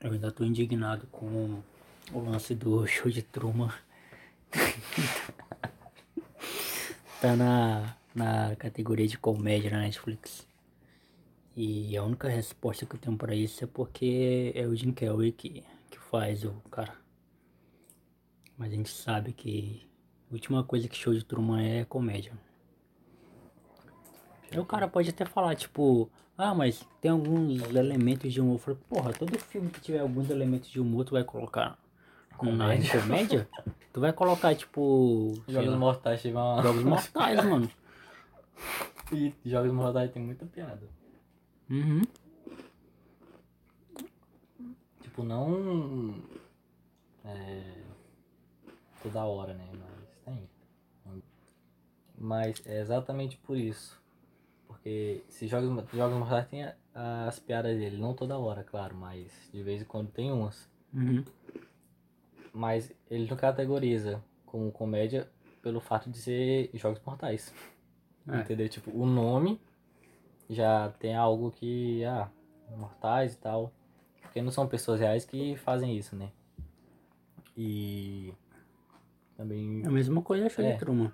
Eu ainda tô indignado com o lance do show de Truman. tá na, na categoria de comédia na Netflix. E a única resposta que eu tenho pra isso é porque é o Jim Kelly que, que faz o cara. Mas a gente sabe que a última coisa que show de Truman é comédia. O cara pode até falar, tipo, ah, mas tem alguns elementos de humor. Eu falei, porra, todo filme que tiver alguns elementos de humor, tu vai colocar comédia. Na comédia? tu vai colocar, tipo. Jogos Mortais tiver uma. Jogos Mortais, mano. E Jogos Mortais tem muita piada. Uhum. Tipo, não. É. Toda hora, né? Mas tem. Mas é exatamente por isso. Porque se Jogos, jogos Mortais tem as piadas dele, não toda hora, claro, mas de vez em quando tem umas. Uhum. Mas ele não categoriza como comédia pelo fato de ser Jogos Mortais. É. Entendeu? Tipo, o nome já tem algo que, ah, mortais e tal. Porque não são pessoas reais que fazem isso, né? E também. É a mesma coisa show É. de Truman.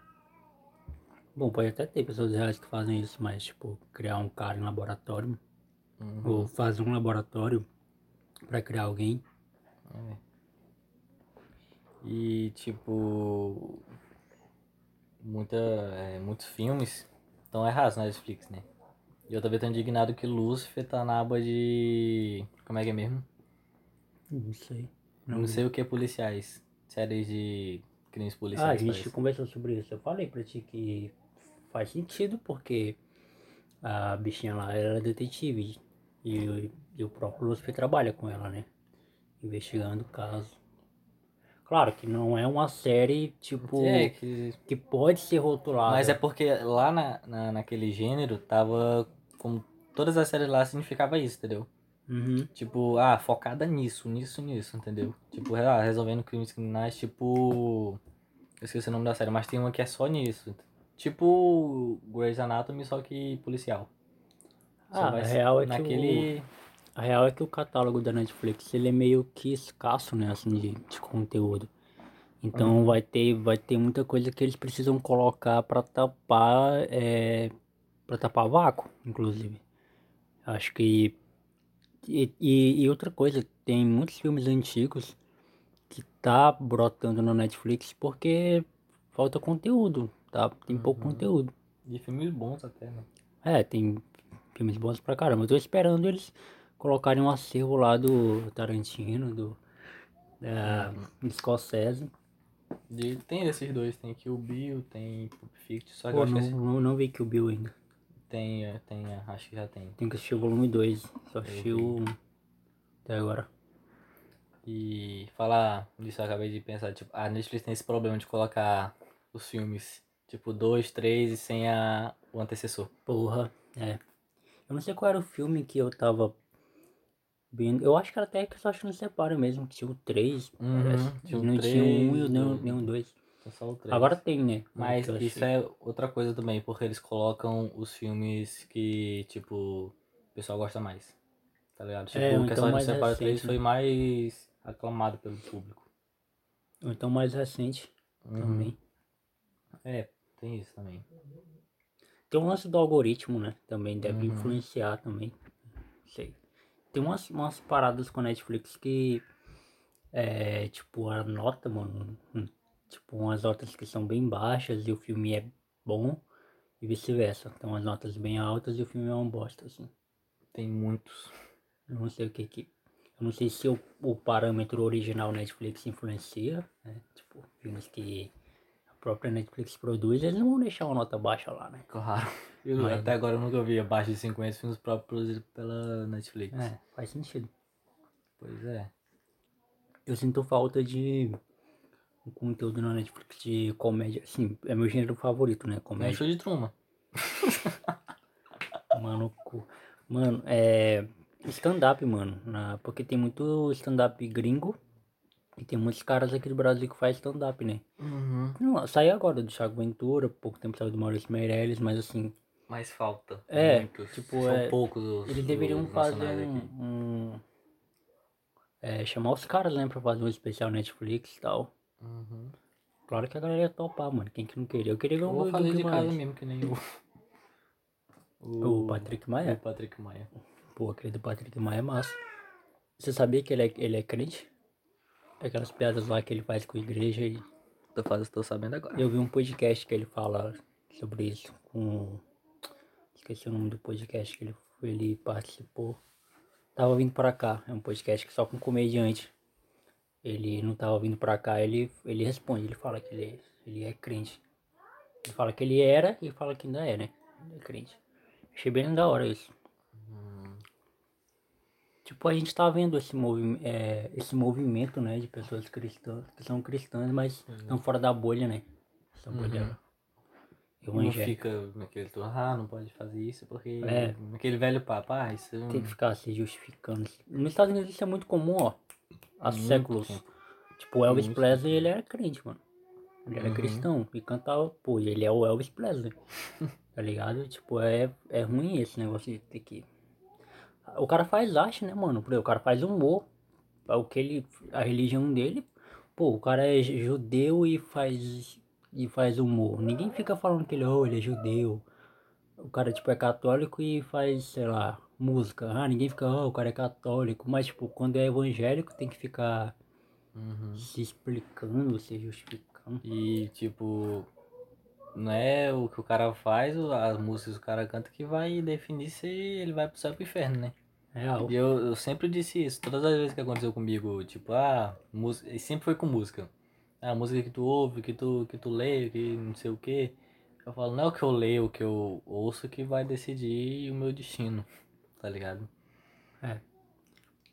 Bom, pode até ter pessoas reais que fazem isso, mas tipo, criar um cara em laboratório. Uhum. Ou fazer um laboratório pra criar alguém. É. E tipo. Muita, é, muitos filmes estão errados na Netflix, né? E eu também tô indignado que Lucifer tá na aba de. Como é que é mesmo? Não sei. Não, sei o que é policiais. Séries de crimes Ah, a policiais. gente parece. conversou sobre isso. Eu falei pra ti que faz sentido porque a bichinha lá era detetive. E, e o próprio Lucifer trabalha com ela, né? Investigando o caso. Claro que não é uma série, tipo, É, que que pode ser rotulada. Mas é porque lá na, na, naquele gênero tava. Como todas as séries lá significava isso, entendeu? Uhum. Tipo, ah, focada nisso, nisso, nisso, entendeu? Tipo, ah, resolvendo crimes criminais, tipo. Eu esqueci o nome da série, mas tem uma que é só nisso. Tipo Grey's Anatomy, só que policial. Só Ah, a real é que naquele. A real é que o catálogo da Netflix ele é meio que escasso, né, assim, de, de conteúdo. Então vai ter vai ter muita coisa que eles precisam colocar pra tapar é, para tapar vácuo, inclusive. Acho que e, e, e outra coisa, tem muitos filmes antigos que tá brotando na Netflix porque falta conteúdo, tá? Tem pouco conteúdo. De filmes bons até, né? É, tem filmes bons pra caramba. Eu tô esperando eles colocarem um acervo lá do Tarantino, do, da, do Scorsese. De, tem esses dois, tem Kill Bill, tem Pulp Fiction, só que eu Pô, acho não, que esse- não, não vi que o Bill ainda. tem, é, tem, é, acho que já tem. Tem que assistir o volume 2. Só assisti o 1 até agora. E falar disso, eu acabei de pensar, tipo, a Netflix tem esse problema de colocar os filmes, tipo, dois, três e sem a, o antecessor. Porra, é. Eu não sei qual era o filme que eu tava vendo. Eu acho que era até que só acho que não separa mesmo, que tinha o 3. Uhum, parece. tinha o não tinha um e três, nem, o- nem um 2. Só o três. Agora tem, né? Mas Que eu isso é outra coisa também, porque eles colocam os filmes que, tipo, o pessoal gosta mais. Tá ligado? Tipo, É, o que então só mais separa três recente, foi mais aclamado pelo público. Ou então mais recente Uhum. também. É, tem isso também. Tem um lance do algoritmo, né? Também deve Uhum. influenciar também. Sei. Tem umas, umas paradas com a Netflix que é tipo a nota, mano. hum, Tipo, umas notas que são bem baixas e o filme é bom e vice-versa. Tem umas notas bem altas e o filme é uma bosta, assim. Tem muitos. Eu não sei o que que. Eu não sei se o, o parâmetro original Netflix influencia, né? Tipo, filmes que própria Netflix produz, eles não vão deixar uma nota baixa lá, né? Claro. Eu, Mas- até agora eu nunca vi abaixo de 50 filmes próprios produzidos pela Netflix. É, faz sentido. Pois é. Eu sinto falta de um conteúdo na Netflix de comédia. Assim, é meu gênero favorito, né? Um Comédia. show de Truman. Mano, cu- mano, é. Stand-up, mano. Na... Porque tem muito stand-up gringo. E tem muitos caras aqui do Brasil que faz stand-up, né? Uhum. Não, saiu agora do Thiago Ventura, pouco tempo saiu do Maurício Meirelles, mas assim, Mas falta. É, Muitos. tipo, São é, poucos os eles deveriam fazer um, um- é, chamar os caras, né, pra fazer um especial Netflix e tal. Uhum. Claro que a galera ia topar, mano. Quem que não queria? Eu queria ver Eu um vou fazer de casa mesmo, que nem o. O Patrick Maia? O Patrick Maia. Pô, aquele do Patrick Maia é massa. Você sabia que ele é, ele é crente? Aquelas piadas lá que ele faz com a igreja e Tô, fazendo, tô sabendo agora. Eu vi um podcast que ele fala sobre isso com. Esqueci o nome do podcast que ele, ele participou. Tava vindo pra cá. É um podcast que só com comediante. Ele não tava vindo pra cá, ele, ele responde, ele fala que ele, ele é crente. Ele fala que ele era e fala que ainda é, né? Ele é crente. Achei bem da hora isso. Tipo, a gente tá vendo esse, movi é, esse movimento, né, de pessoas cristãs, que são cristãs, mas estão fora da bolha, né? Essa bolha Não evangélica. fica naquele ah, não pode fazer isso porque. É. Naquele velho papo, ah, isso. Tem que ficar se justificando. Nos Estados Unidos isso é muito comum, ó. Há Muito séculos. tempo. Tipo, o Elvis Muito Presley, ele era crente, mano. Ele era Uhum. cristão e cantava, pô, ele é o Elvis Presley. tá ligado? Tipo, é, é ruim esse negócio de ter que. O cara faz arte, né, mano? O cara faz humor. O que ele. A religião dele. Pô, o cara é judeu e faz. E faz humor. Ninguém fica falando que ele, oh, ele é judeu. O cara, tipo, é católico e faz, sei lá, música. Ah, ninguém fica, oh, o cara é católico. Mas, tipo, quando é evangélico, tem que ficar Uhum. se explicando, se justificando. E tipo, não é o que o cara faz, as músicas que o cara canta que vai definir se ele vai pro céu ou pro inferno, né? Real. E eu, eu sempre disse isso, todas as vezes que aconteceu comigo, tipo, ah, música, e sempre foi com música. Ah, a música que tu ouve, que tu, que tu lê, que não sei o que. Eu falo, não é o que eu leio, o que eu ouço que vai decidir o meu destino, tá ligado?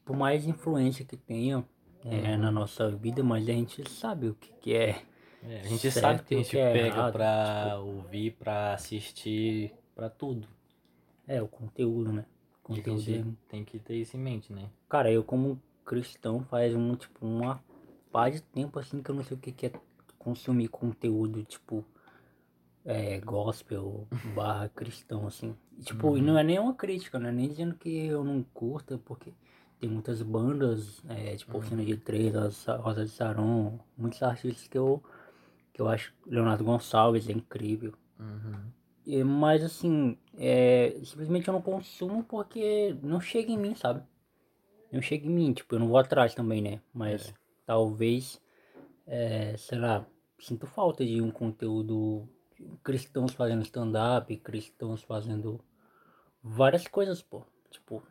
Por mais influência que tenha é, na nossa vida, mas a gente sabe o que, que é. É, a gente Certo sabe que a o gente que é pega errado, pra ouvir, pra assistir, pra tudo. É, o conteúdo, né? A Conteúdo é... gente tem que ter isso em mente, né? Cara, eu como cristão faz um, tipo, uma pá de tempo assim que eu não sei o que, que é consumir conteúdo, tipo, é, gospel, barra cristão, assim. E, tipo, e não é nem uma crítica, né? Nem dizendo que eu não curta, porque tem muitas bandas, é, tipo, Oficina de Três, Rosa de Saron, muitos artistas que eu, que eu acho, Leonardo Gonçalves é incrível. Uhum. E- Mas assim, é, simplesmente eu não consumo porque não chega em mim, sabe? Não chega em mim, tipo, eu não vou atrás também, né? Mas talvez, é, sei lá, sinto falta de um conteúdo cristãos fazendo stand-up, cristãos fazendo várias coisas, pô. Tipo,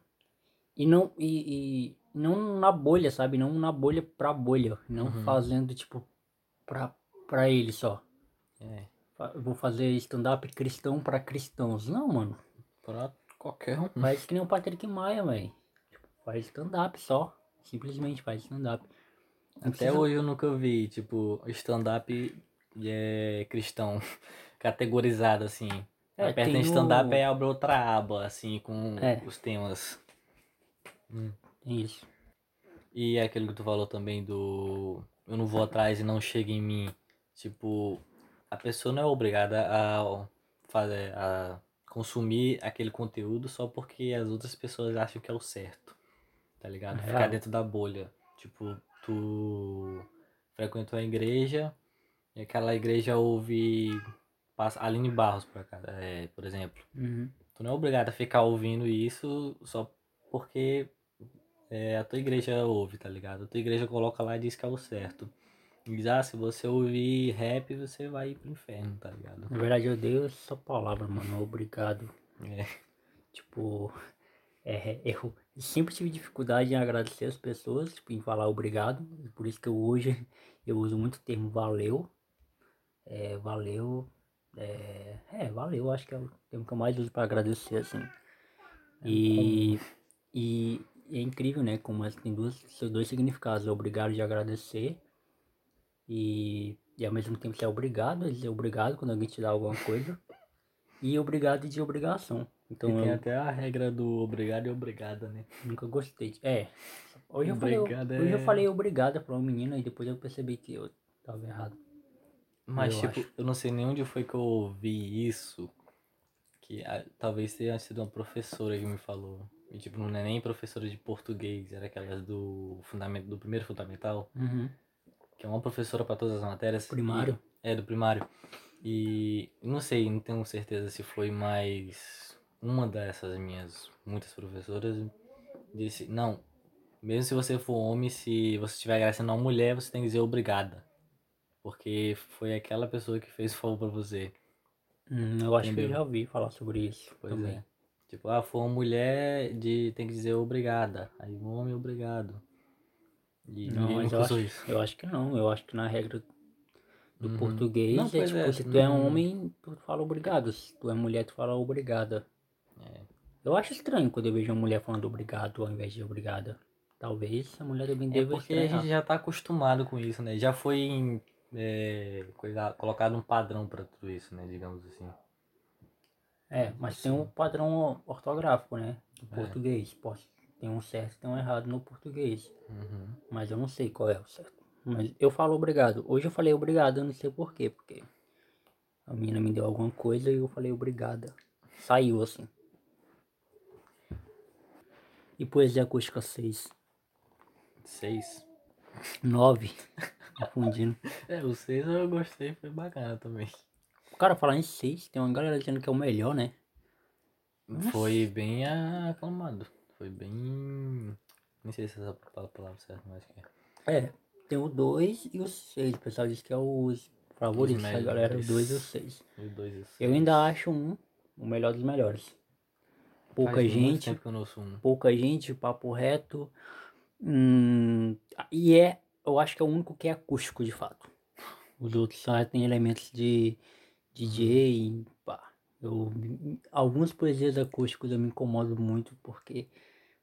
e não, e, e não na bolha, sabe? Não na bolha pra bolha. Não Uhum. fazendo, tipo, pra, pra ele só. É. Vou fazer stand-up cristão pra cristãos. Não, mano. Pra qualquer um. Faz que nem o Patrick Maia, velho. Tipo, faz stand-up só. Simplesmente faz stand-up. Não Até precisa- hoje eu nunca vi, tipo, stand-up é, cristão categorizado assim. É, Aperta em stand-up o- aí abre outra aba, assim, com É. os temas. Tem isso. E aquele que tu falou também do eu não vou atrás e não chega em mim. Tipo, a pessoa não é obrigada a fazer a consumir aquele conteúdo só porque as outras pessoas acham que é o certo. Tá ligado? É Ficar dentro da bolha. Tipo, tu frequentou a igreja e aquela igreja ouve passa Aline Barros por acaso, é, por exemplo. Uhum. Tu não é obrigado a ficar ouvindo isso só porque é, a tua igreja ouve, tá ligado? A tua igreja coloca lá e diz que é o certo. E diz, ah, se você ouvir rap, você vai ir pro inferno, tá ligado? Na verdade, eu odeio essa palavra, mano. Obrigado. É. Tipo, é, eu sempre tive dificuldade em agradecer as pessoas, tipo, em falar obrigado. Por isso que eu hoje eu uso muito o termo valeu. É, valeu. É, é, valeu, acho que é o termo que eu mais uso para agradecer, assim. E, e, e é incrível, né? Como essa tem duas, dois significados. É obrigado de agradecer e, e ao mesmo tempo você é obrigado a dizer obrigado quando alguém te dá alguma coisa. E obrigado de obrigação. Então E tem eu até a regra do obrigado e obrigada, né? nunca gostei. de- É. Hoje eu, falei, Obrigado hoje eu é- falei obrigada pra uma menina e depois eu percebi que eu tava errado. Mas, Eu tipo, acho. eu não sei nem onde foi que eu ouvi isso. Que ah, talvez tenha sido uma professora que me falou. E tipo, não é nem professora de português, era aquelas do fundamento do primeiro fundamental, Uhum. Que é uma professora para todas as matérias. Primário? E- é, do primário. E não sei, não tenho certeza se foi mais uma dessas minhas muitas professoras disse, não, mesmo se você for homem, se você estiver agradecendo uma mulher, você tem que dizer obrigada. Porque foi aquela pessoa que fez o favor pra você. Hum, eu acho que Entendeu? eu já ouvi falar sobre isso Pois também. é. Tipo, ah, foi uma mulher de tem que dizer obrigada. Aí um homem obrigado. E Não, eu acho, isso. eu acho que não. Eu acho que na regra do Uhum. português Não, é tipo, é. se tu é Uhum. homem, tu fala obrigado. Se tu é mulher, tu fala obrigada. É. Eu acho estranho quando eu vejo uma mulher falando obrigado ao invés de obrigada. Talvez a mulher também É deva porque a estranhar. gente já tá acostumado com isso, né? Já foi em, é, coisa- colocado um padrão pra tudo isso, né? Digamos assim. É, mas tem um padrão ortográfico, né? Do É. português. Tem um certo e tem um errado no português. Uhum. Mas eu não sei qual é o certo. Mas eu falo obrigado. Hoje eu falei obrigado, eu não sei porquê. Porque a menina me deu alguma coisa e eu falei obrigada. Saiu assim. E poesia acústica 6. Seis. 9. Confundindo. É, o seis eu gostei, foi bacana também. Cara, falar em 6, tem uma galera dizendo que é o melhor, né? Foi bem aclamado. Foi bem. Nem sei se essa é a palavra certa, mas que é. É, tem o 2 e o 6. O pessoal diz que é os favoritos da galera, o 2 e o 6. Os dois e o Eu ainda acho um o melhor dos melhores. Pouca Faz gente, não pouca gente, papo reto. Hum, e é, eu acho que é o único que é acústico de fato. Os outros só tem elementos de DJ, pá. Eu, algumas poesias acústicas eu me incomodo muito porque,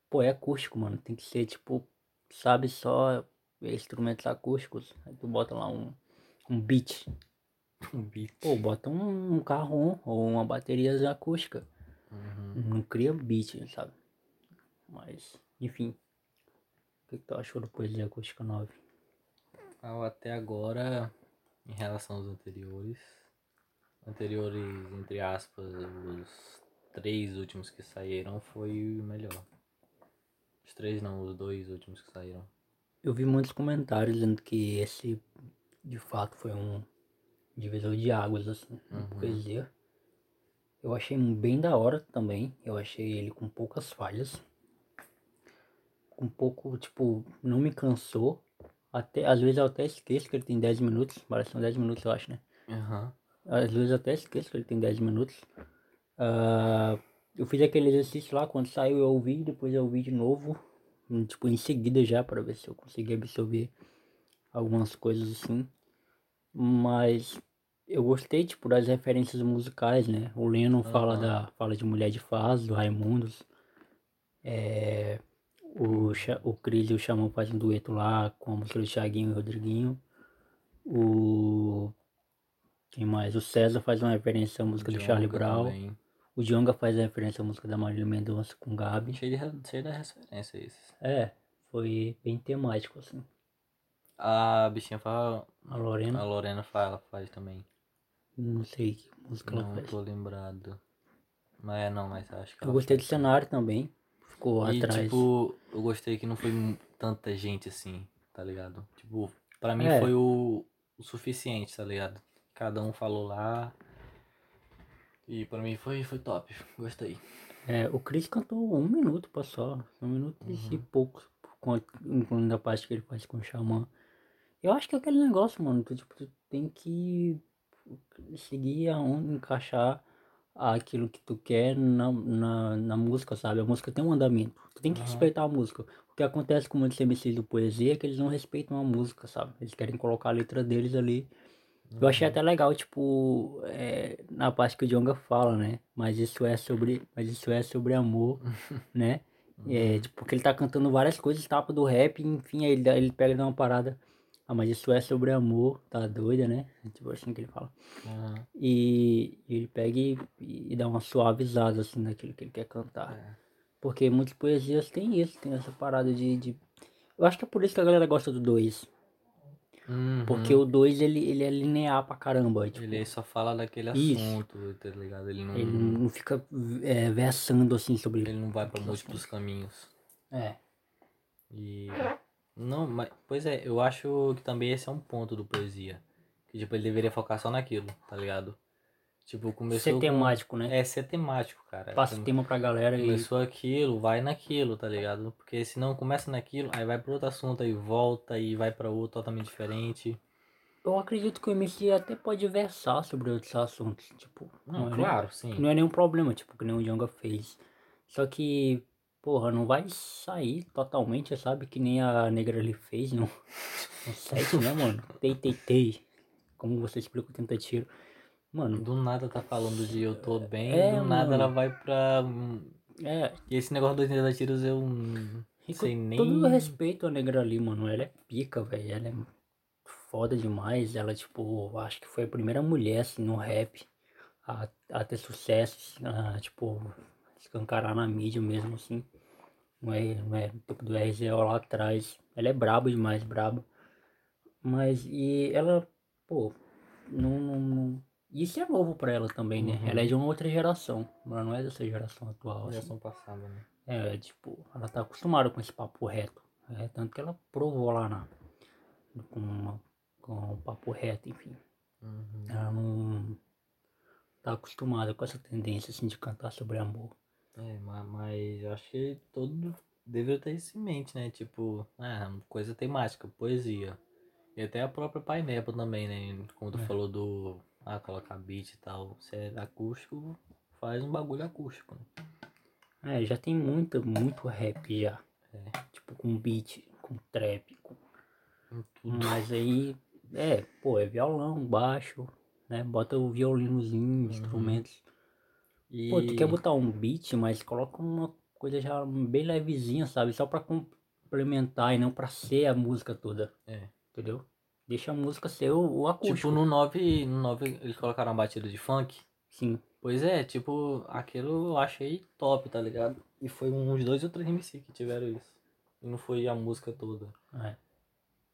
pô, é acústico, mano. Tem que ser tipo, sabe, só instrumentos acústicos. Aí tu bota lá um, um beat. Um beat. Pô, bota um, um carrom ou uma bateria acústica. Uhum. Não cria beat, sabe? Mas, enfim. O que, que tu achou do Poesia Acústica 9? Ah, Até agora, em relação aos anteriores. Anteriores, entre aspas, os três últimos que saíram foi o melhor. Os três não, os dois últimos que saíram. Eu vi muitos comentários dizendo que esse, de fato, foi um divisor de águas, assim, na Uhum. poesia. Eu achei bem da hora também. Eu achei ele com poucas falhas. Com pouco, tipo, não me cansou. Até, às vezes eu até esqueço que ele tem 10 minutos. Parece que são 10 minutos, eu acho, né? Aham. Às vezes eu até esqueço que ele tem 10 minutos. Ah, eu fiz aquele exercício lá, quando saiu eu ouvi, depois eu ouvi de novo. Tipo, em seguida já, para ver se eu consegui absorver algumas coisas assim. Mas eu gostei, tipo, das referências musicais, né? O Lennon fala, Aham. da, fala de Mulher de Faz, do Raimundos. É, o, o Cris e o Xamã fazem um dueto lá com a música do Thiaguinho e Rodriguinho. O. Quem mais? O César faz uma referência à música do Charlie Brown. também. O Djonga faz referência à música da Marília Mendonça com Gabi. Cheio de, cheio de referência isso. É, foi bem temático, assim. A bichinha fala. A Lorena, A Lorena fala, faz também. não sei que música ela Não faz. tô lembrado. Mas é não, mas acho que Eu ela gostei do faz. cenário também. Ficou E atrás. tipo, eu gostei que não foi tanta gente assim, tá ligado? Tipo, pra mim É. foi o, o suficiente, tá ligado? Cada um falou lá. E pra mim foi, foi top. Gostei. É, o Chris cantou um minuto pra só. Um minuto e Uhum. pouco. por conta- Incluindo a parte que ele faz com o Xamã. Eu acho que é aquele negócio, mano. Tu, tipo, tu tem que seguir aonde encaixar aquilo que tu quer na, na, na música, sabe? A música tem um andamento. Tu tem que Aham. respeitar a música. O que acontece com muitos MCs do poesia é que eles não respeitam a música, sabe? Eles querem colocar a letra deles ali. Eu achei até legal, tipo, é, na parte que o Djonga fala, né? Mas isso é sobre, mas isso é sobre amor, né? É, tipo, porque ele tá cantando várias coisas, tapa do rap, enfim, aí ele, ele pega e dá uma parada. Ah, mas isso é sobre amor, tá doida, né? Tipo assim que ele fala. Aham. E ele pega e, e dá uma suavizada, assim, naquilo que ele quer cantar. É. Porque muitas poesias tem isso, tem essa parada de, de... Eu acho que é por isso que a galera gosta do 2. Uhum. Porque o 2 ele, ele é linear pra caramba. Tipo, Ele só fala daquele Isso. assunto, tá ligado? Ele não, ele não fica é, versando assim sobre. ele não vai pra múltiplos caminhos. É. E. Não, mas. Pois é, eu acho que também esse é um ponto do poesia. Que, tipo, ele deveria focar só naquilo, tá ligado? Tipo, começou. Ser com- temático, né? É, ser temático, cara. Passa Come- tema pra galera e. Começou aquilo, vai naquilo, tá ligado? Porque se não começa naquilo, aí vai pra outro assunto, aí volta e vai pra outro totalmente diferente. Eu acredito que o MC até pode versar sobre outros assuntos. Tipo, Não, é claro, nem- sim. não é nenhum problema, tipo, que nem o Djonga fez. Só que, porra, não vai sair totalmente, sabe? Que nem a negra ali fez no, no set, né, mano? Tei, tei, tei. Como você explica o tenta tiro. Mano, Do nada tá falando de eu tô bem, É, do nada mano. ela vai pra. hum, é. E esse negócio dos 80 tiros eu não E sei nem. todo o respeito a negra ali, mano. Ela é pica, velho. Ela é foda demais. Ela, tipo, acho que foi a primeira mulher, assim, no rap a, a ter sucesso, a, tipo, escancarar na mídia mesmo, assim. Não é, não é tipo do RZO lá atrás. Ela é braba demais, braba. Mas, e ela, pô, não. não, não- Isso é novo pra ela também, né? Uhum. Ela é de uma outra geração. Ela não é dessa geração atual. assim. Geração passada, né? É, tipo, ela tá acostumada com esse papo reto. É, tanto que ela provou lá na. Com, uma, com um papo reto, enfim. Uhum. Ela não tá acostumada com essa tendência assim de cantar sobre amor. É, ma- mas, eu acho que todo deveria ter isso em mente, né? Tipo, ah, coisa temática, poesia. E até a própria Pineapple também, né? Como tu É. falou do. Ah, colocar beat e tal. Se é acústico, faz um bagulho acústico, né? É, já tem muita, muito rap já. É. Tipo, com beat, com trap, com... Tudo. Mas aí, é, pô, é violão, baixo, né? Bota o violinozinho, instrumentos. E... Pô, tu quer botar um beat, mas coloca uma coisa já bem levezinha, sabe? Só pra complementar e não pra ser a música toda, É. entendeu? Deixa a música ser o, o acústico. Tipo, no 9, no 9 eles colocaram uma batida de funk. Sim. Pois é, tipo, aquilo eu achei top, tá ligado? E foi uns dois ou três MC que tiveram isso. E não foi a música toda. É.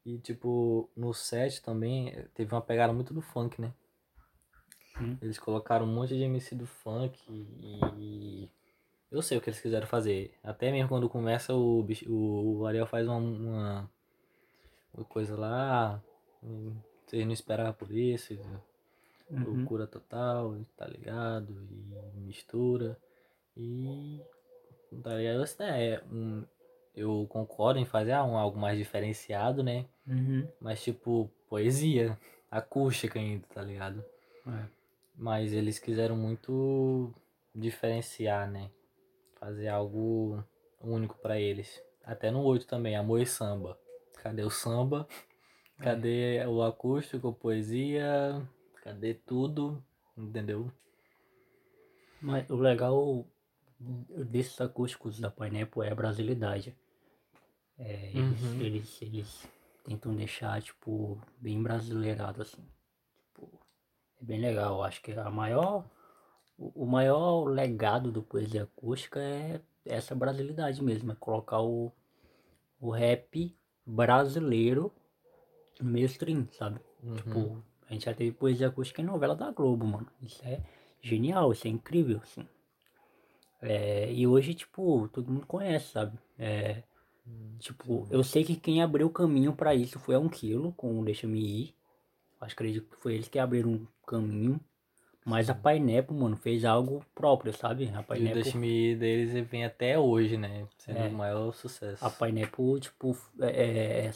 E tipo, no set também eh, teve uma pegada muito do funk, né? Sim. Eles colocaram um monte de MC do funk e. Eu sei o que eles quiseram fazer. Até mesmo quando começa o, bicho- o, o Ariel faz uma, uma, uma coisa lá. Vocês não esperavam por isso. Uhum. Loucura total, tá ligado? E mistura. E. Tá ligado? Essa É, um, eu concordo em fazer ah, um, algo mais diferenciado, né? Uhum. Mas tipo, poesia, acústica ainda, tá ligado? É. Mas eles quiseram muito diferenciar, né? Fazer algo único pra eles. Até no 8 também, amor e samba. Cadê o samba? Cadê o acústico, poesia? Cadê tudo? Entendeu? Mas o legal desses acústicos da Pineapple é a brasilidade. É, eles, Uhum. eles, eles tentam deixar, tipo, bem brasileirado, assim. Tipo, é bem legal. Acho que a maior, o maior legado do Poesia Acústica é essa brasilidade mesmo. É colocar o, o rap brasileiro mainstream, sabe? Uhum. Tipo, a gente já teve poesia acústica em novela da Globo, mano. Isso é genial, isso é incrível, assim. É, e hoje, tipo, todo mundo conhece, sabe? É, tipo, eu sei que quem abriu o caminho pra isso foi a Um Quilo, com o Deixa-me Ir. Acho que acredito que foi eles que abriram o caminho. Mas a Pineapple, mano, fez algo próprio, sabe? A E o Pineapple, Deixa-me Ir deles vem até hoje, né? Sendo É. o maior sucesso. a Pineapple tipo, é, é,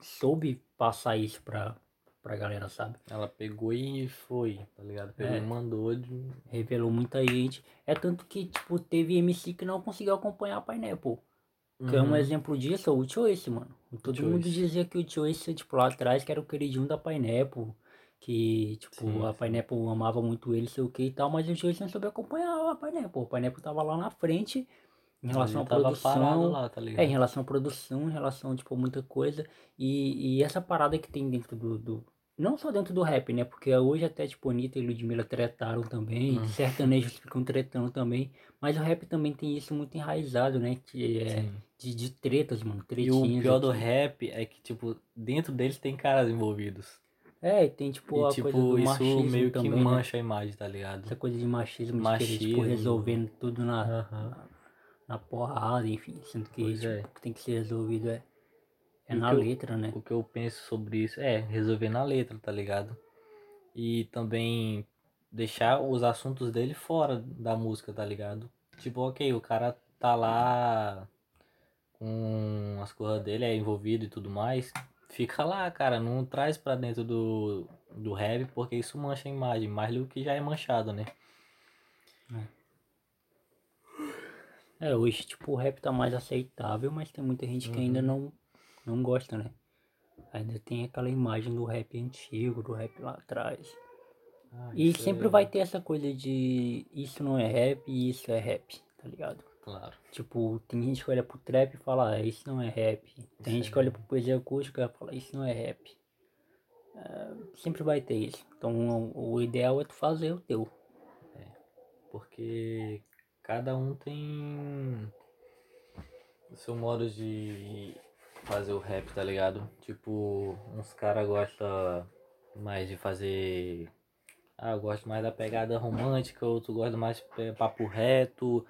soube passar isso pra, pra galera, sabe? Ela pegou e foi, tá ligado? Pegou É. e mandou de. revelou muita gente. É tanto que, tipo, teve MC que não conseguiu acompanhar a Pineapple. Que é um Uhum. exemplo disso, é o Choice, mano. Todo mundo Choice. dizia que o Choice, tipo, lá atrás, que era o queridinho da Pineapple. Que, tipo, Sim, a sim. Pineapple amava muito ele, sei o que e tal, mas o Choice não soube acompanhar a Pineapple. A Pineapple tava lá na frente em relação à produção. lá, tá É, em relação à produção, em relação, tipo, a muita coisa. E, e essa parada que tem dentro do, do- Não só dentro do rap, né? Porque hoje até, tipo, Anitta e Ludmilla tretaram também, Hum. sertanejos ficam tretando também. Mas o rap também tem isso muito enraizado, né? Que é de, de tretas, mano. E Tretinhas. o pior do rap é que, tipo, dentro deles tem caras envolvidos. É, e tem, tipo, E, a tipo, coisa do isso machismo meio que também, né? mancha a imagem, tá ligado? Essa coisa de machismo, de querer, tipo, Machismo. resolvendo tudo na, Aham. na, na porrada, enfim. Sendo que, Pois tipo, é. o que tem que ser resolvido é, é E na que eu- letra, né? O que eu penso sobre isso é resolver na letra, tá ligado? E também deixar os assuntos dele fora da música, tá ligado? Tipo, ok, o cara tá lá com as coisas dele, é envolvido e tudo mais. Fica lá, cara, não traz pra dentro do, do rap, porque isso mancha a imagem, mais do que já é manchado, né? É, hoje, tipo, o rap tá mais aceitável, mas tem muita gente que ainda Uhum. não, não gosta, né? Ainda tem aquela imagem do rap antigo, do rap lá atrás. Ah, E isso sempre é- vai ter essa coisa de isso não é rap e isso é rap, tá ligado? Claro. Tipo, tem gente que olha pro trap e fala, ah, isso não é rap. Tem gente é que olha pro poesia acústica e fala, isso não é rap. É, sempre vai ter isso. Então o, ideal é tu fazer o teu. Porque cada um tem o seu modo de fazer o rap, tá ligado? Tipo, uns caras gostam mais de fazer. Ah, eu gosto mais da pegada romântica, outro gosta mais de papo reto,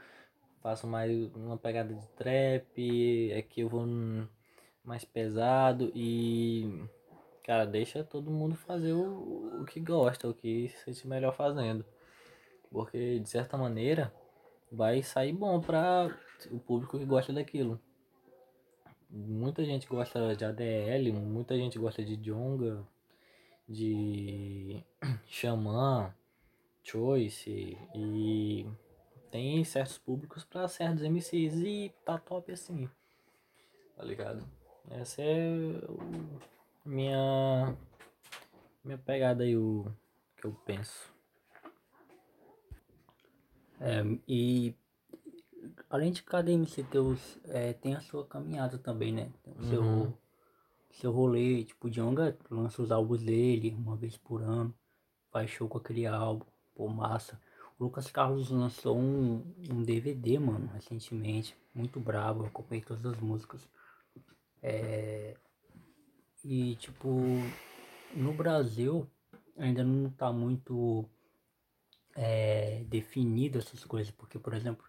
faço mais uma pegada de trap, aqui eu vou mais pesado e. Cara, deixa todo mundo fazer o, o que gosta, o que se sente melhor fazendo. Porque, de certa maneira, vai sair bom para o público que gosta daquilo. Muita gente gosta de ADL, muita gente gosta de Jonga, de Xamã, Choice e tem certos públicos para certos MCs e tá top assim. Tá ligado? Essa é minha minha pegada aí o que eu penso. E além de cada MC ter os, é, tem a sua caminhada também, né? Tem o seu, Uhum. seu rolê, tipo, o Djonga lança os álbuns dele uma vez por ano, faz show com aquele álbum, pô, massa. O Lucas Carlos lançou um, um DVD, mano, recentemente, muito bravo, eu acompanhei todas as músicas. É, e, tipo, no Brasil ainda não tá muito é, definido essas coisas, porque, por exemplo,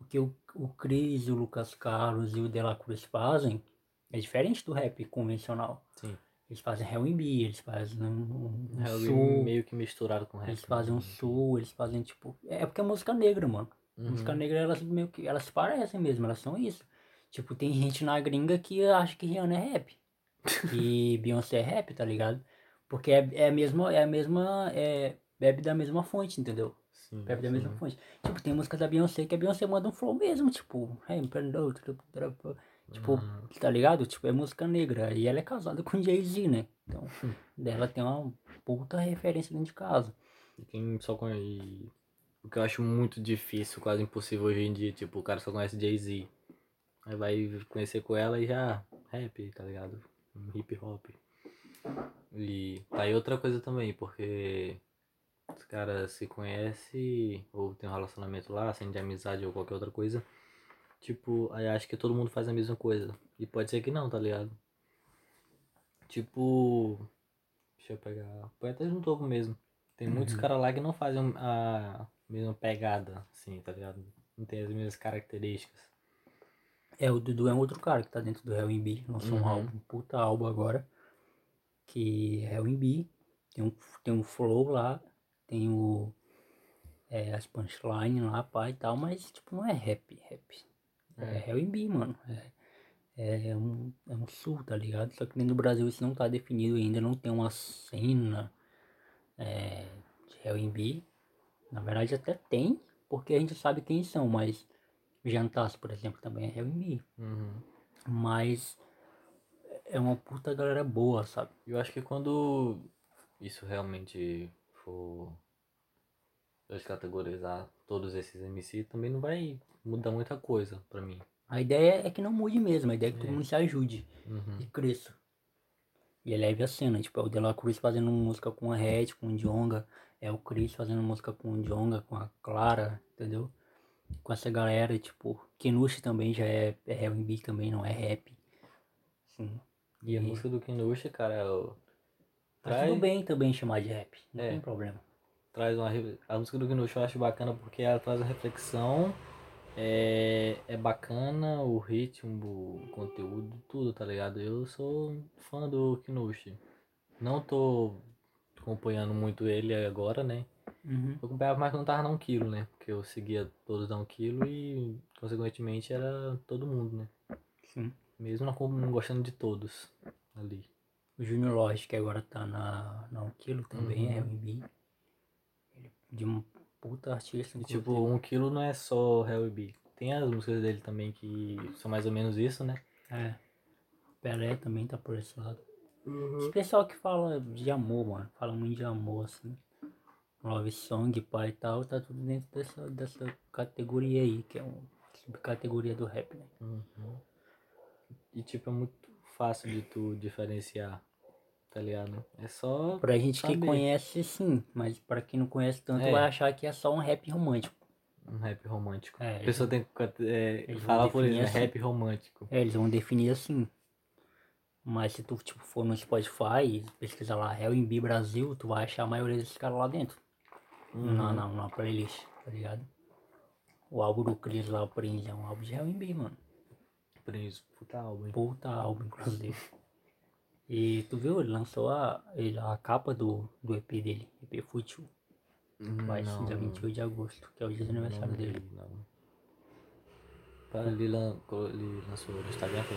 o que o, o Cris, o Lucas Carlos e o De La Cruz fazem é diferente do rap convencional. Sim. Eles fazem R&B, eles fazem um, um É soul, meio que misturado com rap. eles fazem um soul, eles fazem tipo... É porque é música negra, mano. Uhum. Música negra, elas meio que... Elas se parecem mesmo, elas são isso. Tipo, tem gente na gringa que acha que Rihanna é rap. E Beyoncé é rap, tá ligado? Porque é, é a mesma... É a mesma... É, bebe da mesma fonte, entendeu? Sim, Bebe da sim. mesma fonte. Tipo, tem música da Beyoncé que a Beyoncé manda um flow mesmo, tipo, hey, perdão, tipo, Uhum. tá ligado? Tipo, é música negra. E ela é casada com Jay-Z, né? Então, dela tem uma puta referência dentro de casa. E Quem só conhece. O que eu acho muito difícil, quase impossível hoje em dia, tipo, o cara só conhece Jay-Z. Aí vai conhecer com ela e já rap, tá ligado? Hip hop. E tá aí outra coisa também, porque os caras se conhecem ou tem um relacionamento lá, sendo de amizade ou qualquer outra coisa. Tipo, aí acha que todo mundo faz a mesma coisa. E pode ser que não, tá ligado? Tipo. Deixa eu pegar. Poetas no topo mesmo. Tem muitos Uhum. caras lá que não fazem a mesma pegada, assim, tá ligado? Não tem as mesmas características. É, o Dudu é um outro cara que tá dentro do Hell B. Lançou um Uhum. álbum, um puta álbum agora. Que é Hell B. Tem um, tem um flow lá. Tem o. É, as punchlines lá, pá e tal. Mas, tipo, não é rap, rap. É Hell in B, mano. É, é, um, é um sul, tá ligado? Só que do Brasil isso não tá definido ainda. Não tem uma cena é, de Hell in B. Na verdade até tem, porque a gente sabe quem são, mas Jantas, por exemplo, também é Hell in B. Uhum. Mas é uma puta galera boa, sabe? Eu acho que quando isso realmente for descategorizar todos esses MC, também não vai mudar muita coisa pra mim. A ideia é que não mude mesmo, a ideia é que todo mundo se ajude Uhum. e cresça. E eleve a cena, tipo, é o De La Cruz fazendo música com a Red, com o Jonga, é o Chris fazendo música com o Jonga, com a Clara, entendeu? Com essa galera, tipo, Kenushi também já é, é R&B também, não é rap. Sim. E, a música do Kenushi, cara, é o... Tá traz, tudo bem também chamar de rap, não É. tem problema. traz uma... A música do Kenushi eu acho bacana porque ela traz uma reflexão, é, é bacana o ritmo, o conteúdo, tudo, tá ligado? Eu sou fã do Kenushi. Não tô acompanhando muito ele agora, né? Uhum. Eu acompanhava mais quando tava na 1 quilo, né? Porque eu seguia todos da 1 quilo e, consequentemente, era todo mundo, né? Sim. Mesmo não, não gostando de todos ali. O Junior Lodge, que agora tá na, na 1 Quilo também, Uhum. é R&B. Ele é de um puta artista, E tipo, 1 quilo não é só Hell B. Tem as músicas dele também que são mais ou menos isso, né? É. Pelé também tá por esse lado. Esse pessoal que fala de amor, mano. Fala muito de amor, assim. Love song, pai e tal, tá tudo dentro dessa, dessa categoria aí, que é uma subcategoria do rap, né? Uhum. E tipo, é muito fácil de tu diferenciar, tá ligado? É só. Pra gente que saber. conhece, sim, mas pra quem não conhece tanto, É. vai achar que é só um rap romântico. Um rap romântico. É, a pessoa tem que é, falar por isso, assim. Rap romântico. É, eles vão definir assim. Mas se tu tipo, for no Spotify e pesquisar lá R&B Brasil, tu vai achar a maioria desses caras lá dentro. Uhum. Na, na, na playlist, tá ligado? O álbum do Chris lá, o Prince, é um álbum de R&B, mano. Prince, puta álbum, hein? Puta álbum, inclusive. E tu viu, ele lançou a, ele, a capa do, do EP dele, EP Fútil. Vai Não, dia 28 de agosto, que é o dia do não aniversário vi, dele. Não. Ele, lan- ele lançou no Instagram, foi?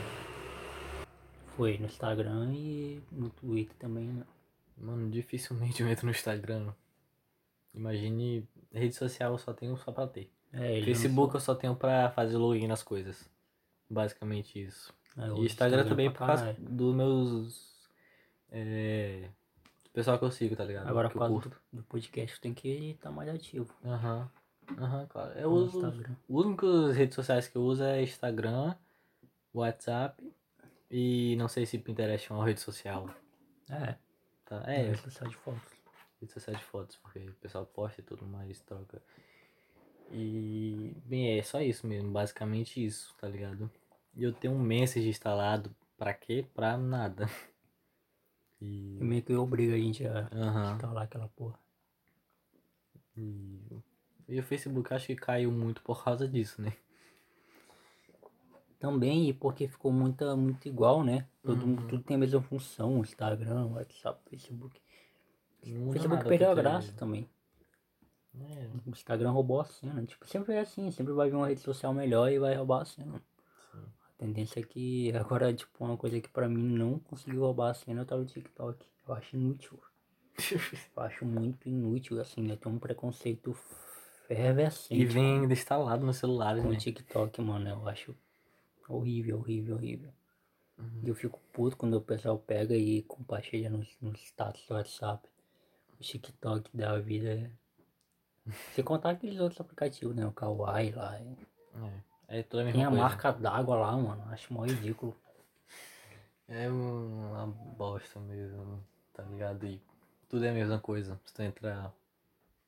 Foi no Instagram e no Twitter também, né? Mano, dificilmente eu entro no Instagram. Imagine, rede social eu só tenho só pra ter. É, Facebook eu só tenho pra fazer login nas coisas. Basicamente isso. É, o E Instagram, também pra por causa caralho. dos meus. É. do Pessoal que eu sigo, tá ligado? Agora, que por causa do, do podcast, tem que estar mais ativo Aham. Aham, claro. Eu no uso. Instagram. Os únicos redes sociais que eu uso é Instagram, WhatsApp e não sei se Pinterest é uma rede social. É, Tá? é, É, rede social de fotos. rede social de fotos, porque o pessoal posta e tudo mais, troca. E, bem, é só isso mesmo, basicamente isso, tá ligado? E eu tenho um message instalado, pra quê? Pra nada. E, meio que obriga a gente a aham. instalar aquela porra. E, e o Facebook acho que caiu muito por causa disso, né? Também, e porque ficou muita, muito igual, né? Todo, Uhum. Tudo tem a mesma função, Instagram, WhatsApp, Facebook. Não O Facebook perdeu a graça também. É, O Instagram roubou a cena. Tipo, sempre é assim, sempre vai vir uma rede social melhor e vai roubar a cena. Tendência é que agora, tipo, uma coisa que pra mim não conseguiu roubar a cena é o tal do TikTok. Eu acho inútil. Eu acho muito inútil, assim, eu tenho um preconceito fervescente E vem ainda instalado nos celulares, com né? TikTok, mano. Eu acho horrível, horrível, horrível. Uhum. E eu fico puto quando o pessoal pega e compartilha nos, nos status do WhatsApp. O TikTok da vida. Sem contar aqueles outros aplicativos, né? O Kawaii lá. É, é toda a mesma Tem a coisa. marca d'água lá, mano. Acho mó ridículo. É uma bosta mesmo, tá ligado? E tudo é a mesma coisa, se tu entrar.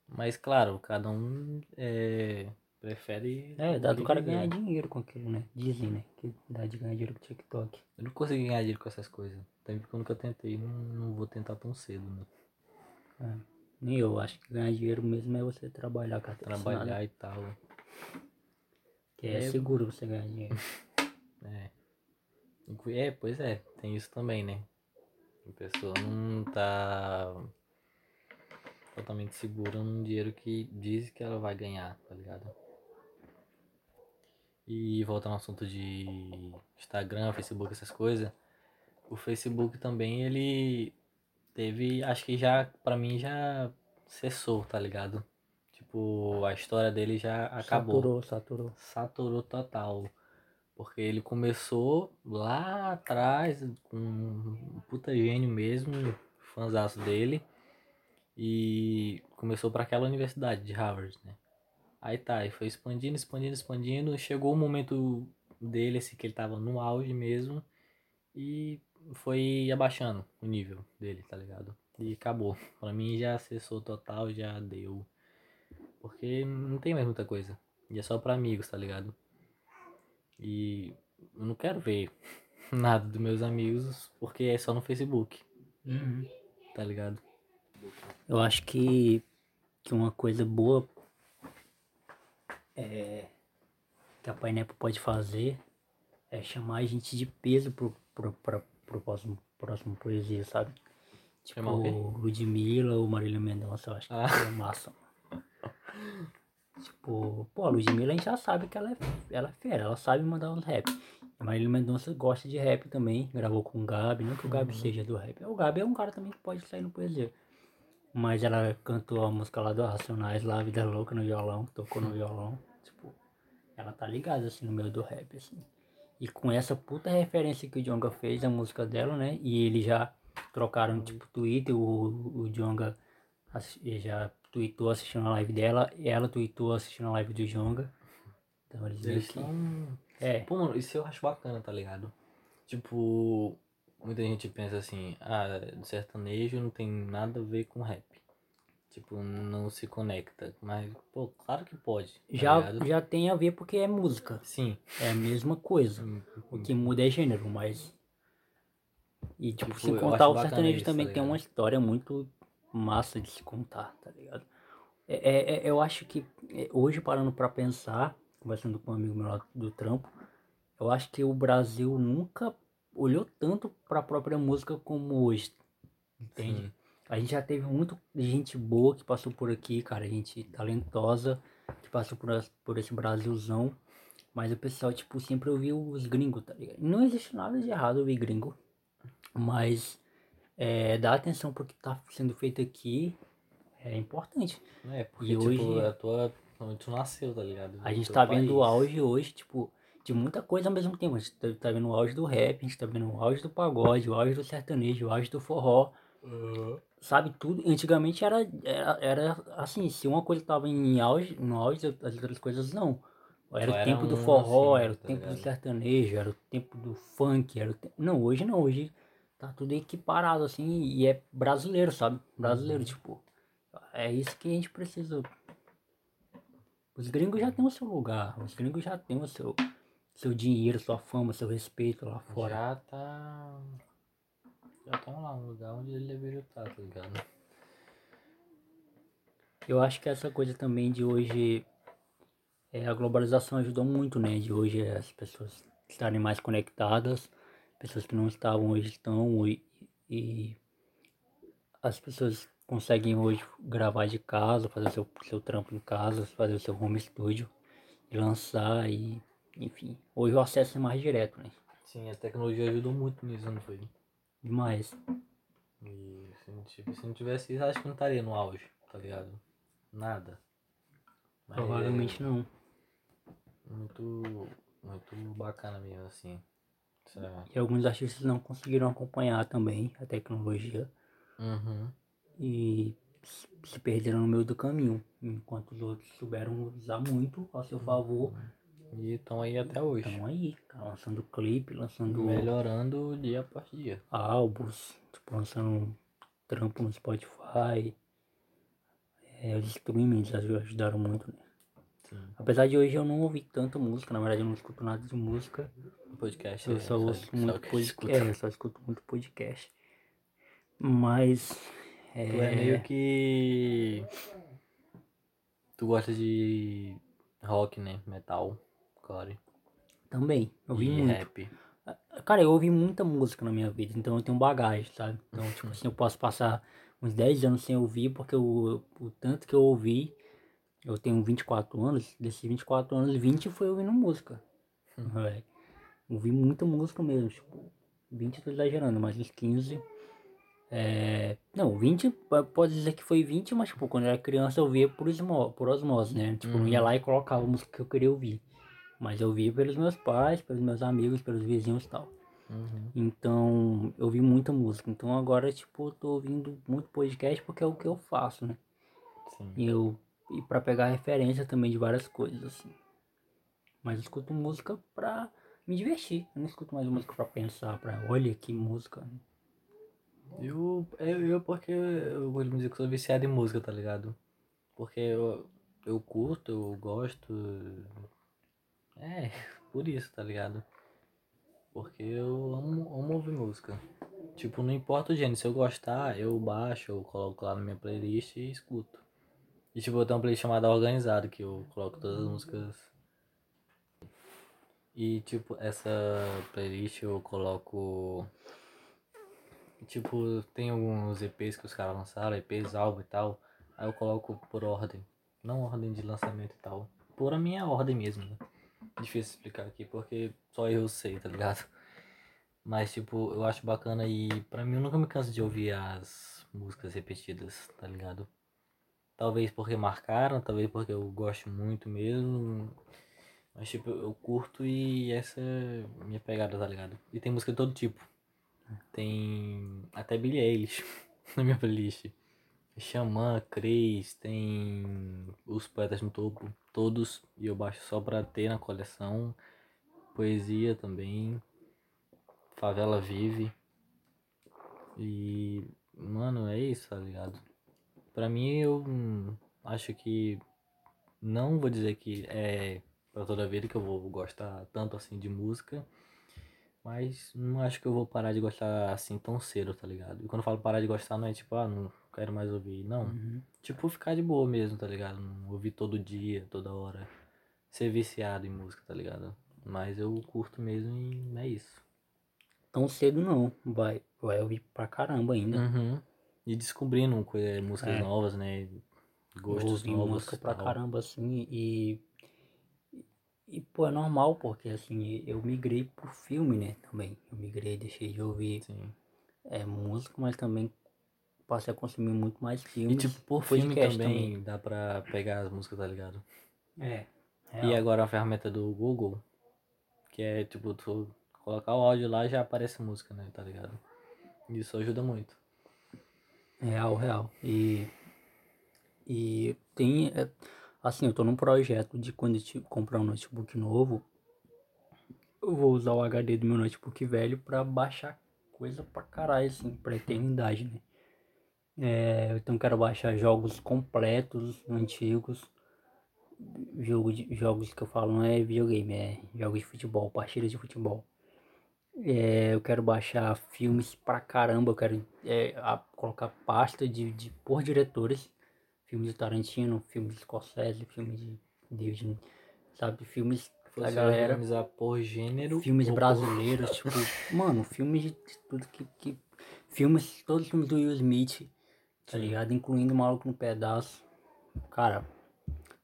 Mas claro, cada um é, prefere. É, dá do cara ganhar dinheiro com aquilo, né? Dizem, né? Que dá de ganhar dinheiro com o TikTok. Eu não consegui ganhar dinheiro com essas coisas. Também porque eu nunca tentei, não, não vou tentar tão cedo, né? É. Nem eu, acho que ganhar dinheiro mesmo é você trabalhar, cara. Trabalhar e tal. Que é É. seguro você ganhar dinheiro. É. É, pois é, tem isso também, né? A pessoa não tá totalmente segura num dinheiro que diz que ela vai ganhar, tá ligado? E voltando ao assunto de Instagram, Facebook, essas coisas. O Facebook também, ele teve, acho que já, pra mim, já cessou, tá ligado? Tipo, a história dele já acabou Saturou, saturou. saturou total. Porque ele começou lá atrás com um puta gênio mesmo, fãzaço dele. E começou para aquela universidade de Harvard, né? Aí tá, e foi expandindo, expandindo, expandindo. Chegou o momento dele, assim, que ele tava no auge mesmo. E foi abaixando o nível dele, tá ligado? E acabou. Pra mim já acessou total, já deu. Porque não tem mais muita coisa. E é só pra amigos, tá ligado? E eu não quero ver nada dos meus amigos porque é só no Facebook. Uhum. Tá ligado? Eu acho que, que uma coisa boa é, que a Painepo pode fazer é chamar gente de peso pro, pro, pro, pro próximo, próximo poesia, sabe? Tipo? Ludmilla ou Marília Mendonça, eu acho que Ah. é massa. Tipo, pô, a Ludmilla a gente já sabe que ela é, ela é fera, ela sabe mandar uns rap. A Marília Mendonça gosta de rap também, gravou com o Gabi, não que o Gabi seja do rap. O Gabi é um cara também que pode sair no poesia. Mas ela cantou a música lá do Racionais, lá, Vida Louca no violão, tocou no violão. Tipo, ela tá ligada assim no meio do rap, assim. E com essa puta referência que o Jonga fez a música dela, né? E eles já trocaram tipo Twitter, o, o já tweetou assistindo a live dela, ela tweetou assistindo a live do Jonga. Então eles meio Eles que. são. É, Pô, mano, isso eu acho bacana, tá ligado? Tipo, muita gente pensa assim, ah, sertanejo não tem nada a ver com rap. Tipo, não se conecta. Mas, pô, claro que pode. tá já, ligado? já tem a ver porque é música. Sim. É a mesma coisa. O que muda é gênero, mas. E tipo, Tipo, sem eu contar o sertanejo isso, também tá tem uma história muito massa de se contar, tá ligado? É, é- é- eu acho que é, hoje parando pra pensar, conversando com um amigo meu lá do trampo, eu acho que o Brasil nunca olhou tanto pra própria música como hoje. Entende? Sim. A gente já teve muito gente boa que passou por aqui, cara, gente talentosa, que passou por, por esse Brasilzão. Mas o pessoal, tipo, sempre ouviu os gringos, tá ligado? Não existe nada de errado ouvir gringo. Mas é, dar atenção pro que tá sendo feito aqui é importante. É, porque, E tipo, hoje- a tua. Tu nasceu, tá ligado? A Do gente tá vendo o país. auge hoje, tipo, de muita coisa ao mesmo tempo. A gente tá, tá vendo o auge do rap, a gente tá vendo o auge do pagode, o auge do sertanejo, o auge do forró. Sabe, tudo. Antigamente era, era, era assim, se uma coisa tava em auge, no auge, as outras coisas não. Era Só o era tempo do um, forró, assim, era o tá tempo do ligado? sertanejo, era o tempo do funk, era o te... Não, hoje não, hoje tá tudo equiparado, assim, e é brasileiro, sabe? Brasileiro, Uhum. tipo. É isso que a gente precisa. Os gringos já têm o seu lugar, os gringos já têm o seu, seu dinheiro, sua fama, seu respeito lá fora. Já tá. Já estão lá no lugar onde ele deveria estar, tá ligado? Eu acho que essa coisa também de hoje, é, a globalização ajudou muito, né? De hoje as pessoas estarem mais conectadas, pessoas que não estavam hoje estão, e, e as pessoas conseguem hoje gravar de casa, fazer seu, seu trampo em casa, fazer o seu home studio, e lançar e, enfim. Hoje o acesso é mais direto, né? Sim, a tecnologia ajudou muito nisso, não foi? Demais. E se não, tivesse, se não tivesse isso, acho que não estaria no auge, tá ligado? Nada. Mas Provavelmente não. é Muito, muito bacana mesmo, assim. Essa- E alguns artistas não conseguiram acompanhar também a tecnologia. Uhum. e se perderam no meio do caminho, enquanto os outros souberam usar muito ao seu favor. E estão aí até hoje. Estão aí, cara, lançando clipe, lançando Melhorando dia após dia. álbuns, tipo, lançando trampo no Spotify. É, os streamings aju- ajudaram muito, né? Sim. Apesar de hoje eu não ouvir tanta música, na verdade eu não escuto nada de música. Podcast. Eu é, só ouço só muito podcast. É, eu só escuto muito podcast. Mas. Tu é meio que. Tu gosta de rock, né? Metal, core. Também, eu ouvi muito. rap. Cara, eu ouvi muita música na minha vida, então eu tenho bagagem, sabe? Então, tipo assim, eu posso passar uns 10 anos sem ouvir, porque o, o tanto que eu ouvi, eu tenho 24 anos, desses 24 anos, 20 foi ouvindo música. É. Ouvi muita música mesmo, tipo, 20 eu tô exagerando, mas uns 15. É... Não, 20 p- pode dizer que foi 20, mas tipo, quando eu era criança eu ouvia por, osmo, por osmose, né? Tipo, eu ia lá e colocava a música que eu queria ouvir. Mas eu ouvia pelos meus pais, pelos meus amigos, pelos vizinhos e tal. Uhum. Então, eu ouvi muita música. Então agora, tipo, eu tô ouvindo muito podcast porque é o que eu faço, né? Sim. E eu e para pegar referência também de várias coisas assim. Mas eu escuto música pra me divertir. Eu não escuto mais música pra pensar, pra olha que música. Eu, eu, eu porque eu de música, sou viciado em música, tá ligado? Porque eu, eu curto, eu gosto. É, por isso, tá ligado? Porque eu amo, amo ouvir música. Tipo, não importa o gênero, se eu gostar, eu baixo, eu coloco lá na minha playlist e escuto. E tipo, eu tenho uma playlist chamada Organizado, que eu coloco todas as músicas. E tipo, essa playlist eu coloco. Tipo, tem alguns EPs que os caras lançaram, EPs, álbum e tal. Aí eu coloco por ordem. Não ordem de lançamento e tal. Por a minha ordem mesmo, né? Difícil explicar aqui porque só eu sei, tá ligado? Mas tipo, eu acho bacana e pra mim eu nunca me canso de ouvir as músicas repetidas, tá ligado? Talvez porque marcaram, talvez porque eu gosto muito mesmo. Mas tipo, eu curto e essa é minha pegada, tá ligado? E tem música de todo tipo. Tem até Billie Eilish na minha playlist. Xamã, Cris, tem os poetas no topo, todos, e eu baixo só pra ter na coleção. Poesia também. Favela Vive. E, mano, é isso, tá ligado? Pra mim, eu hum, acho que. Não vou dizer que é pra toda a vida que eu vou gostar tanto assim de música. Mas não acho que eu vou parar de gostar assim tão cedo, tá ligado? E quando eu falo parar de gostar, não é tipo, ah, não quero mais ouvir. Não. Uhum. Tipo, ficar de boa mesmo, tá ligado? Não ouvir todo dia, toda hora. Ser viciado em música, tá ligado? Mas eu curto mesmo e é isso. Tão cedo não. Vai, vai ouvir pra caramba ainda. Uhum. E descobrindo coisa, músicas É. novas, né? Eu Gostos ouvi novos. música pra tal. caramba, assim, e. E, pô, é normal, porque, assim, eu migrei pro filme, né, também. Eu migrei, deixei de ouvir Sim. é, música, mas também passei a consumir muito mais E filmes. tipo, por filme podcast também, dá pra pegar as músicas, tá ligado? É. E agora a ferramenta do Google, que é tipo, tu colocar o áudio lá já aparece música, né? Tá ligado? Isso ajuda muito. Real, real. E. E tem. é, assim, eu tô num projeto de quando eu comprar um notebook novo, eu vou usar o HD do meu notebook velho pra baixar coisa pra caralho, assim, pra eternidade, né? É, então quero baixar jogos completos, antigos. Jogo de, jogos que eu falo não é videogame, é jogos de futebol, partidas de futebol. É, eu quero baixar filmes pra caramba, eu quero é, a- colocar pasta de, de por diretores. Filmes de Tarantino, filmes de Scorsese, filmes de David, sabe? Filmes a Você galera. organizar por gênero. Filmes ou por- brasileiros, tipo, mano, filmes de tudo que, que. Filmes, todos os filmes do Will Smith, tá ligado? Incluindo o Maluco no Pedaço. Cara,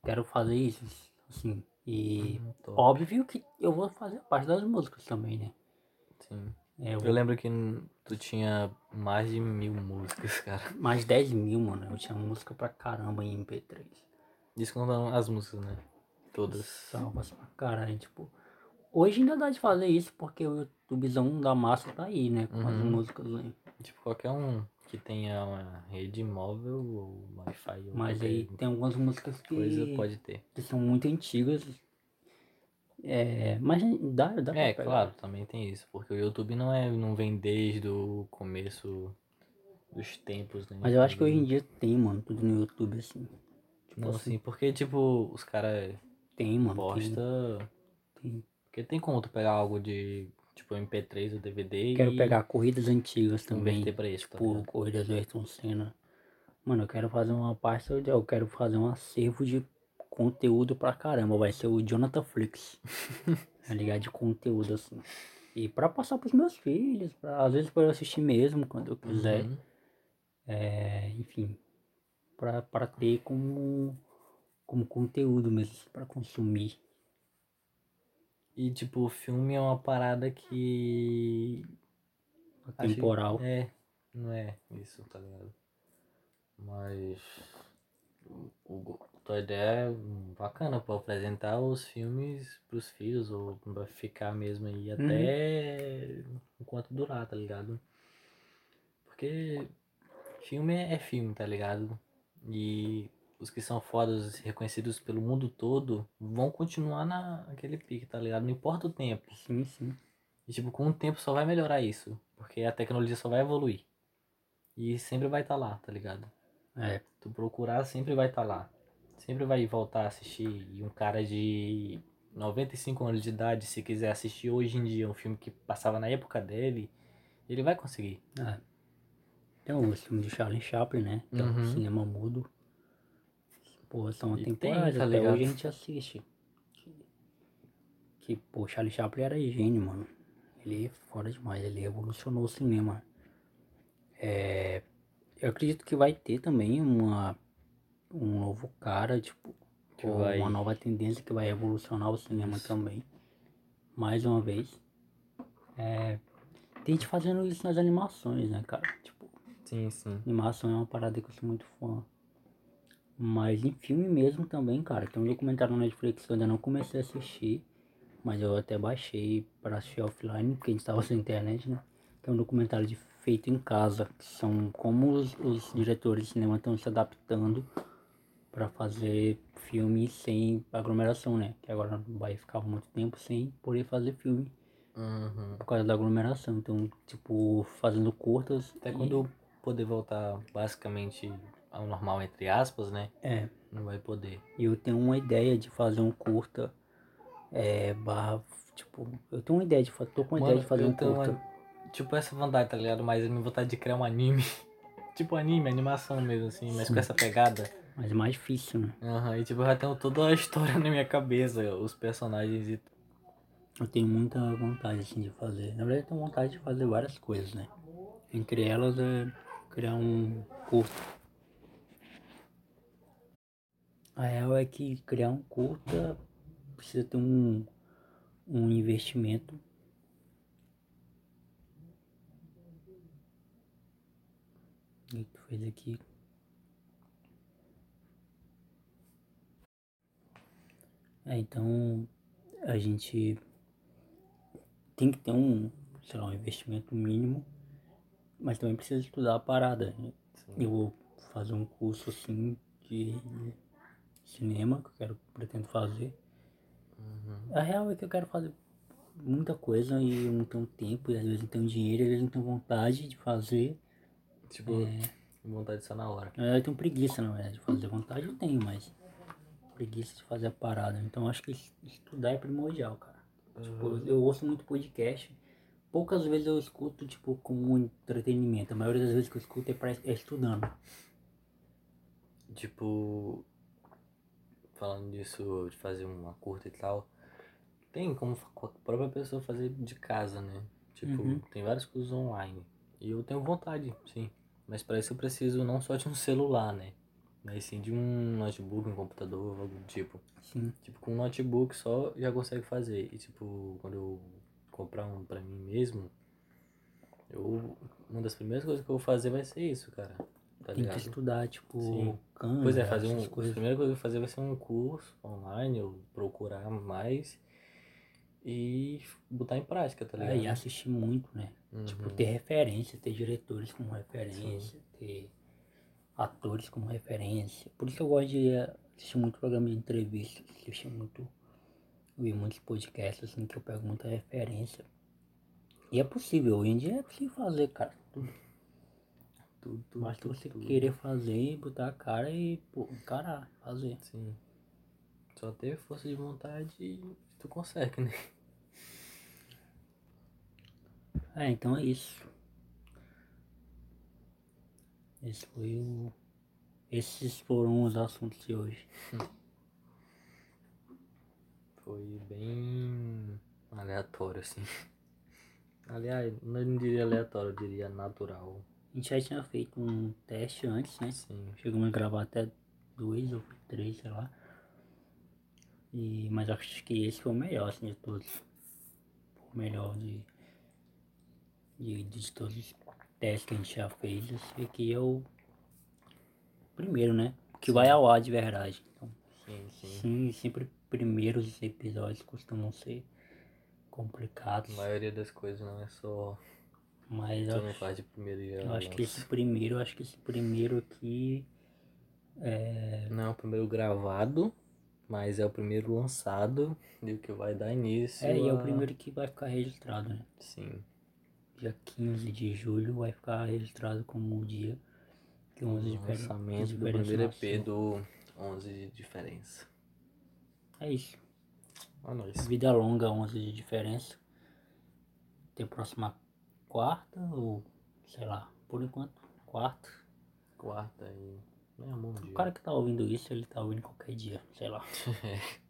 quero fazer isso, assim. E Hum, óbvio que eu vou fazer parte das músicas também, né? Sim. É, eu Eu lembro que tu tinha mais de mil músicas, cara. Mais 10 mil, mano. Eu tinha música pra caramba em MP3. Isso contando as músicas, né? Todas. Salvas pra caralho. Tipo, hoje ainda dá de fazer isso porque o YouTubezão da massa tá aí, né? Com as Uhum. músicas aí. Tipo, qualquer um que tenha uma rede móvel ou Wi-Fi ou Mas aí tem algumas músicas que, coisa pode ter. que são muito antigas. É, mas dá, dá É, claro, também tem isso, porque o YouTube não é, não vem desde o começo dos tempos, né? Mas eu acho que hoje em dia tem, mano, tudo no YouTube, assim. Tipo Não, assim, sim, porque tipo, os caras tem, mano. posta. Tem. Porque tem como tu pegar algo de tipo MP3 ou DVD Quero e pegar corridas antigas também. pra isso, tá Tipo, ligado? corridas do Ayrton Senna. Mano, eu quero fazer uma pasta, eu quero fazer um acervo de conteúdo pra caramba. Vai ser o Jonathan Flix. tá ligado? De conteúdo, assim. E pra passar pros meus filhos, pra, às vezes pra eu assistir mesmo, quando eu quiser. Uhum. É, enfim. Pra, pra ter como, como conteúdo mesmo, pra consumir. E tipo, o filme é uma parada que. Temporal. É, não é isso, tá ligado? Mas. O, o, tua ideia é bacana pra apresentar os filmes pros filhos, ou pra ficar mesmo aí até enquanto durar, tá ligado? Porque filme é filme, tá ligado? E os que são fodas, reconhecidos pelo mundo todo, vão continuar na, naquele pique, tá ligado? Não importa o tempo. Sim, sim. E, tipo, com o tempo só vai melhorar isso. Porque a tecnologia só vai evoluir. E sempre vai estar tá lá, tá ligado? É. Tu procurar sempre vai estar tá lá. Sempre vai voltar a assistir. E um cara de 95 anos de idade, se quiser assistir hoje em dia um filme que passava na época dele, ele vai conseguir. É. Tem o filme de Charlie Chaplin, né? Que é Uhum. um cinema mudo. Pô, são tem, temporadas, tá até hoje a gente assiste. Que, que, pô, Charlie Chaplin era gênio, mano. Ele é fora demais, ele revolucionou o cinema. É, eu acredito que vai ter também uma, um novo cara, tipo, Que ou vai- uma nova tendência que vai revolucionar o cinema Isso. também. Mais uma vez. É, tem gente fazendo isso nas animações, né, cara? Tipo, Sim, sim. Animação é uma parada que eu sou muito fã. Mas em filme mesmo também, cara. Tem um documentário no Netflix que eu ainda não comecei a assistir. Mas eu até baixei pra assistir offline, porque a gente tava sem internet, né? Que é um documentário de feito em casa. Que são como os, os diretores de cinema estão se adaptando pra fazer filme sem aglomeração, né? Que agora vai ficar muito tempo sem poder fazer filme Uhum. por causa da aglomeração. Então, tipo, fazendo curtas. Até e- quando poder voltar basicamente ao normal, entre aspas, né? É. Não vai poder. E eu tenho uma ideia de fazer um curta. É, barra, tipo, eu tenho uma ideia de fa- tô com uma Mano, ideia de fazer um curta. uma- Tipo essa vontade, tá ligado? Mas a minha vontade de criar um anime. tipo anime, animação mesmo, assim, mas com Sim. essa pegada. Mas é mais difícil, né? Aham, e tipo, eu já tenho toda a história na minha cabeça, os personagens e Eu tenho muita vontade assim de fazer. Na verdade eu tenho vontade de fazer várias coisas, né? Entre elas é criar um curta. A real é que criar um curta precisa ter um, um investimento. O que tu fez aqui? É, então a gente tem que ter um, sei lá, um investimento mínimo, mas também precisa estudar a parada. né? Eu vou fazer um curso assim de cinema que eu quero, pretendo fazer. A real é que eu quero fazer muita coisa e eu não tenho tempo, e às vezes não tenho dinheiro, às vezes não tenho vontade de fazer. tipo, vontade só na hora. Verdade, eu tenho preguiça, na verdade, de fazer vontade eu tenho, mas preguiça de fazer a parada. Então acho que es- estudar é primordial, cara. Tipo, eu- eu ouço muito podcast. Poucas vezes eu escuto, tipo, como entretenimento. A maioria das vezes que eu escuto é, pra, é estudando. Tipo, falando disso, de fazer uma curta e tal, tem como a própria pessoa fazer de casa, né? Tipo, Uhum. tem vários cursos online. E eu tenho vontade, sim. Mas para isso eu preciso não só de um celular, né? Mas sim de um notebook, um computador, algo do tipo. Sim. Tipo, com um notebook só já consegue fazer. E tipo, quando eu comprar um pra mim mesmo, eu. Uma das primeiras coisas que eu vou fazer vai ser isso, cara. Tá Tem ligado? que estudar, tipo, Sim. câmera, Pois é, fazer um. essas A coisas. primeira coisa que eu vou fazer vai ser um curso online, ou procurar mais e botar em prática, tá ligado? É, e assistir muito, né? Uhum. Tipo, ter referência, ter diretores como referência, ter atores como referência. Por isso eu gosto de eh, assistir muito programa de entrevista, assistir muito, ouvir muitos podcasts, assim, que eu pego muita referência. E é possível, hoje em dia é possível fazer, cara. Tudo. Tudo, tudo, Basta você tudo. querer fazer, botar a cara e, pô, encarar, fazer. Sim. Só ter força de vontade e tu consegue, né? É, então é isso. Esse foi o. Esses foram os assuntos de hoje. Foi bem aleatório, assim. Aliás, não diria aleatório, eu diria natural. A gente já tinha feito um teste antes, né? Sim. Chegamos a gravar até dois ou três, sei lá. E, mas acho que esse foi o melhor, assim, de todos. O melhor de, de, de todos os testes que a gente já fez. Esse aqui é o primeiro, né? Que vai ao ar de verdade. Então, Sim, sim. sim, sempre primeiros episódios costumam ser complicados. A maioria das coisas não é só. Mas Tu eu não acho, faz de primeiro e já eu acho que esse primeiro, acho que esse primeiro aqui É, Não é o primeiro gravado, mas é o primeiro lançado e o que vai dar início. é, e é o a- primeiro que vai ficar registrado, né? Sim. Dia 15 de julho vai ficar registrado como o dia que 11 de lançamento do primeiro EP do 11 de diferença. É isso. A nós. Vida longa, 11 de diferença. Tem próxima quarta ou sei lá, por enquanto, quarta. Quarta e. É bom dia. O cara que tá ouvindo isso, ele tá ouvindo qualquer dia, sei lá.